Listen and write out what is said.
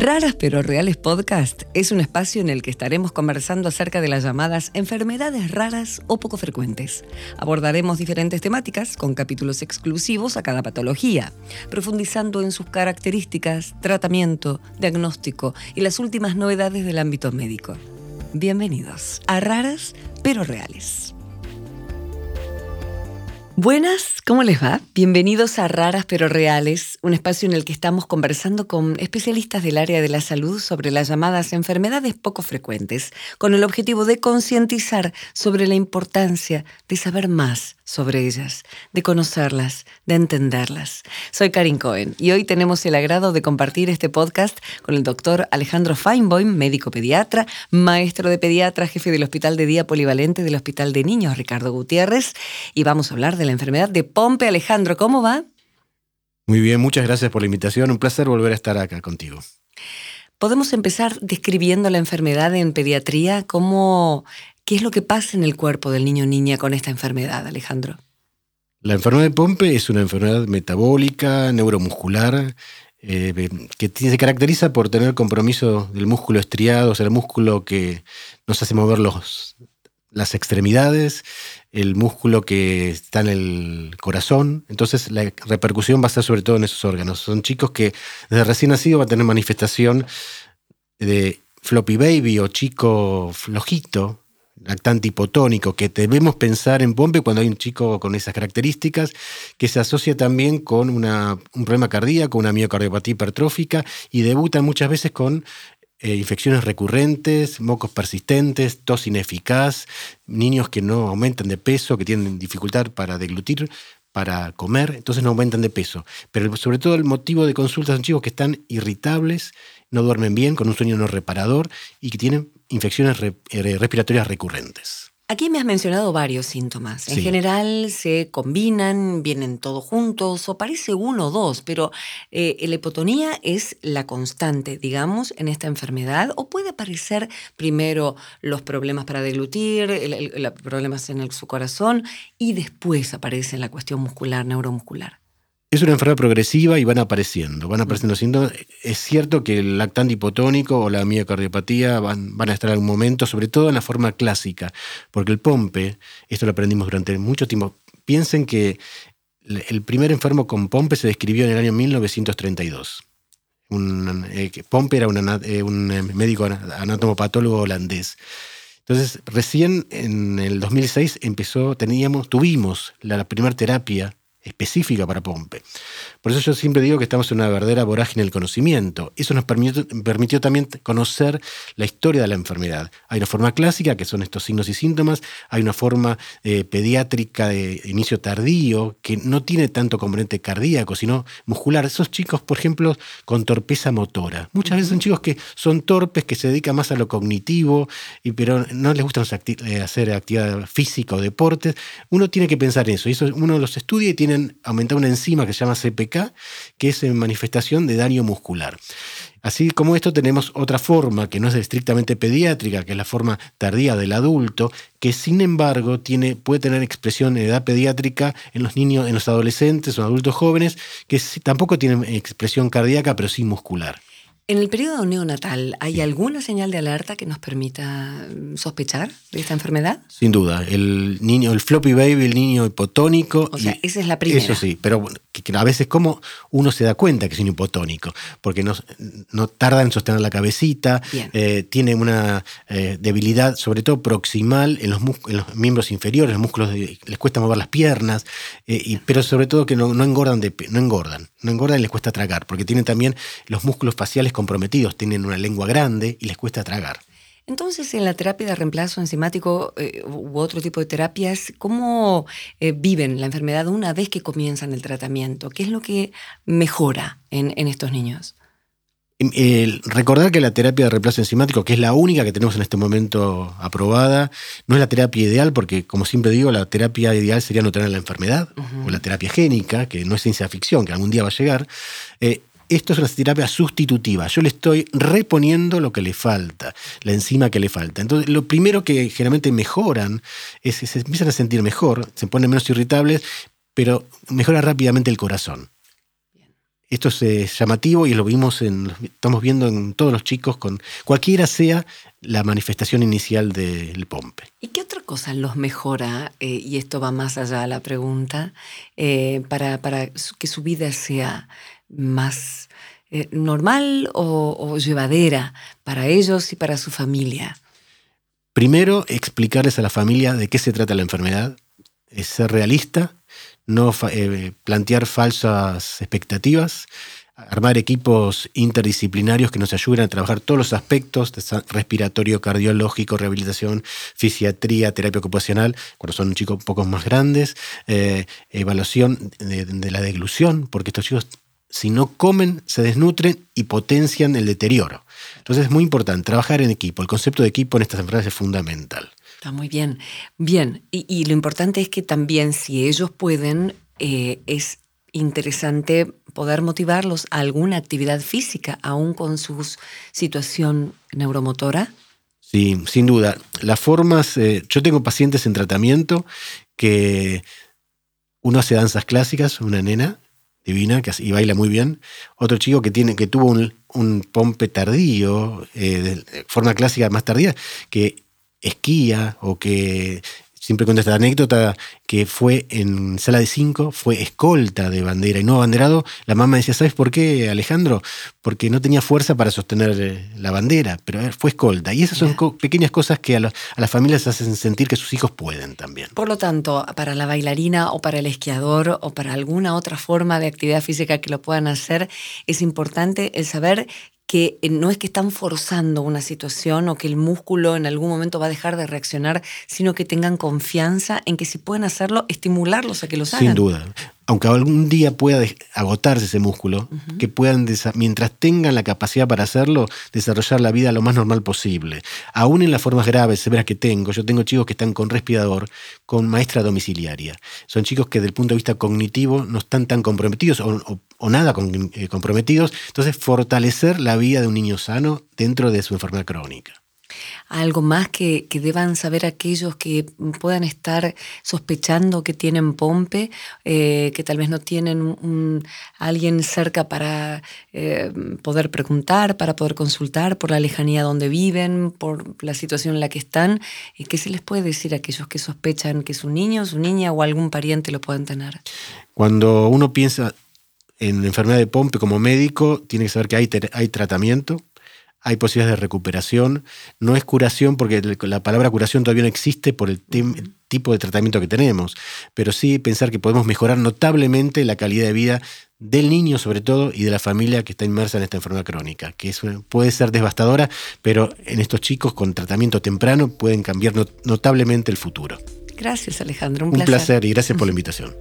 Raras pero Reales Podcast es un espacio en el que estaremos conversando acerca de las llamadas enfermedades raras o poco frecuentes. Abordaremos diferentes temáticas con capítulos exclusivos a cada patología, profundizando en sus características, tratamiento, diagnóstico y las últimas novedades del ámbito médico. Bienvenidos a Raras pero Reales. Buenas, ¿cómo les va? Bienvenidos a Raras pero Reales, un espacio en el que estamos conversando con especialistas del área de la salud sobre las llamadas enfermedades poco frecuentes, con el objetivo de concientizar sobre la importancia de saber más sobre ellas, de conocerlas, de entenderlas. Soy Karin Cohen y hoy tenemos el agrado de compartir este podcast con el doctor Alejandro Feinboim, médico pediatra, maestro de pediatra, jefe del Hospital de Día Polivalente del Hospital de Niños Ricardo Gutiérrez, y vamos a hablar de la enfermedad de Pompe. Alejandro, ¿cómo va? Muy bien, muchas gracias por la invitación. Un placer volver a estar acá contigo. Podemos empezar describiendo la enfermedad en pediatría, cómo ¿Qué es lo que pasa en el cuerpo del niño o niña con esta enfermedad, Alejandro? La enfermedad de Pompe es una enfermedad metabólica, neuromuscular, eh, que se caracteriza por tener compromiso del músculo estriado, o sea, el músculo que nos hace mover los, las extremidades, el músculo que está en el corazón. Entonces la repercusión va a ser sobre todo en esos órganos. Son chicos que desde recién nacido van a tener manifestación de floppy baby o chico flojito, lactante hipotónico, que debemos pensar en Pompe cuando hay un chico con esas características, que se asocia también con una, un problema cardíaco, una miocardiopatía hipertrófica, y debutan muchas veces con eh, infecciones recurrentes, mocos persistentes, tos ineficaz, niños que no aumentan de peso, que tienen dificultad para deglutir, para comer, entonces no aumentan de peso. Pero sobre todo el motivo de consulta son chicos que están irritables, no duermen bien, con un sueño no reparador y que tienen infecciones eh, respiratorias recurrentes. Aquí me has mencionado varios síntomas. En general se combinan, vienen todos juntos o parece uno o dos, pero eh, la hipotonía es la constante, digamos, en esta enfermedad o puede aparecer primero los problemas para deglutir, los problemas en su corazón y después aparece la cuestión muscular, neuromuscular. Es una enfermedad progresiva y van apareciendo, van apareciendo síntomas. Es cierto que el lactante hipotónico o la miocardiopatía van, van a estar en algún momento, sobre todo en la forma clásica, porque el pompe, esto lo aprendimos durante mucho tiempo, piensen que el primer enfermo con pompe se describió en el año 1932. Un, eh, pompe era eh, un, un médico anatomopatólogo holandés. Entonces, recién en el 2006 empezó, teníamos, tuvimos la primera terapia específica para Pompe. Por eso yo siempre digo que estamos en una verdadera vorágine del conocimiento. Eso nos permitió, permitió, también conocer la historia de la enfermedad. Hay una forma clásica, que son estos signos y síntomas, hay una forma eh, pediátrica de inicio tardío, que no tiene tanto componente cardíaco, sino muscular. Esos chicos, por ejemplo, con torpeza motora. Muchas veces son chicos que son torpes, que se dedican más a lo cognitivo, y, pero no les gusta eh, hacer actividad física o deportes. Uno tiene que pensar en eso. Y eso uno los estudia y tiene aumentar una enzima que se llama CPK, que es en manifestación de daño muscular. Así como esto tenemos otra forma que no es estrictamente pediátrica, que es la forma tardía del adulto, que sin embargo tiene, puede tener expresión en edad pediátrica en los niños, en los adolescentes o adultos jóvenes, que tampoco tienen expresión cardíaca, pero sí muscular. En el periodo neonatal, ¿hay alguna señal de alerta que nos permita mm, sospechar de esta enfermedad? Sin duda. El niño, el floppy baby, el niño hipotónico. O sea, esa es la primera. Eso sí, pero a veces, ¿cómo uno se da cuenta que es un hipotónico? Porque no, no tarda en sostener la cabecita, eh, tiene una eh, debilidad, sobre todo proximal, en los, los miembros inferiores, los músculos, les cuesta mover las piernas, eh, y, pero sobre todo que no, no, engordan de, no engordan, no engordan y les cuesta tragar, porque tienen también los músculos faciales comprometidos, tienen una lengua grande y les cuesta tragar. Entonces, en la terapia de reemplazo enzimático eh, u otro tipo de terapias, ¿cómo eh, viven la enfermedad una vez que comienzan el tratamiento? ¿Qué es lo que mejora en, estos niños? Recordar que la terapia de reemplazo enzimático, que es la única que tenemos en este momento aprobada, no es la terapia ideal, porque como siempre digo, la terapia ideal sería no tener la enfermedad, o la terapia génica, que no es ciencia ficción, que algún día va a llegar. Eh, esto es una terapia sustitutiva. Yo le estoy reponiendo lo que le falta, la enzima que le falta. Entonces, lo primero que generalmente mejoran es que se empiezan a sentir mejor, se ponen menos irritables, pero mejora rápidamente el corazón. Esto es eh, llamativo y lo vimos en, estamos viendo en todos los chicos con cualquiera sea la manifestación inicial del pompe. ¿Y qué otra cosa los mejora, eh, y esto va más allá de la pregunta, eh, para, que su vida sea más normal o llevadera para ellos y para su familia? Primero, explicarles a la familia de qué se trata la enfermedad, ser realista, no eh, plantear falsas expectativas, armar equipos interdisciplinarios que nos ayuden a trabajar todos los aspectos respiratorio, cardiológico, rehabilitación, fisiatría, terapia ocupacional, cuando son chicos un poco más grandes, eh, evaluación de, de, la deglución, porque estos chicos si no comen, se desnutren y potencian el deterioro. Entonces es muy importante trabajar en equipo. El concepto de equipo en estas enfermedades es fundamental. Está muy bien. Bien, y, lo importante es que también si ellos pueden, eh, es interesante poder motivarlos a alguna actividad física, aún con su situación neuromotora. Sí, sin duda. Las formas, eh, yo tengo pacientes en tratamiento que uno hace danzas clásicas, una nena, divina que, y baila muy bien. Otro chico que, tiene, que tuvo un, pompe tardío, eh, de forma clásica más tardía, que esquía o que siempre cuento esta anécdota que fue en sala de cinco, fue escolta de bandera y no abanderado. La mamá decía, ¿sabes por qué, Alejandro? Porque no tenía fuerza para sostener eh, la bandera, pero fue escolta. Y esas son pequeñas cosas que a, a, las familias hacen sentir que sus hijos pueden también. Por lo tanto, para la bailarina o para el esquiador o para alguna otra forma de actividad física que lo puedan hacer, es importante el saber que eh, no es que están forzando una situación o que el músculo en algún momento va a dejar de reaccionar, sino que tengan confianza en que si pueden hacerlo, estimularlos a que lo hagan. Sin duda aunque algún día pueda agotarse ese músculo, que puedan, mientras tengan la capacidad para hacerlo, desarrollar la vida lo más normal posible. Aún en las formas graves, severas que tengo, yo tengo chicos que están con respirador, con maestra domiciliaria. Son chicos que desde el punto de vista cognitivo no están tan comprometidos o, nada eh, comprometidos. Entonces, fortalecer la vida de un niño sano dentro de su enfermedad crónica algo más que, deban saber aquellos que puedan estar sospechando que tienen pompe, eh, que tal vez no tienen alguien cerca para eh, poder preguntar, para poder consultar por la lejanía donde viven, por la situación en la que están. ¿Y ¿Qué se les puede decir a aquellos que sospechan que su niño, su niña o algún pariente lo pueden tener? Cuando uno piensa en enfermedad de pompe como médico, tiene que saber que hay, hay tratamiento, hay posibilidades de recuperación. No es curación porque la palabra curación todavía no existe por el, tipo de tratamiento que tenemos, pero sí pensar que podemos mejorar notablemente la calidad de vida del niño sobre todo y de la familia que está inmersa en esta enfermedad crónica, que puede ser devastadora, pero en estos chicos con tratamiento temprano pueden cambiar notablemente el futuro. Gracias Alejandro, un, un placer y gracias por la invitación.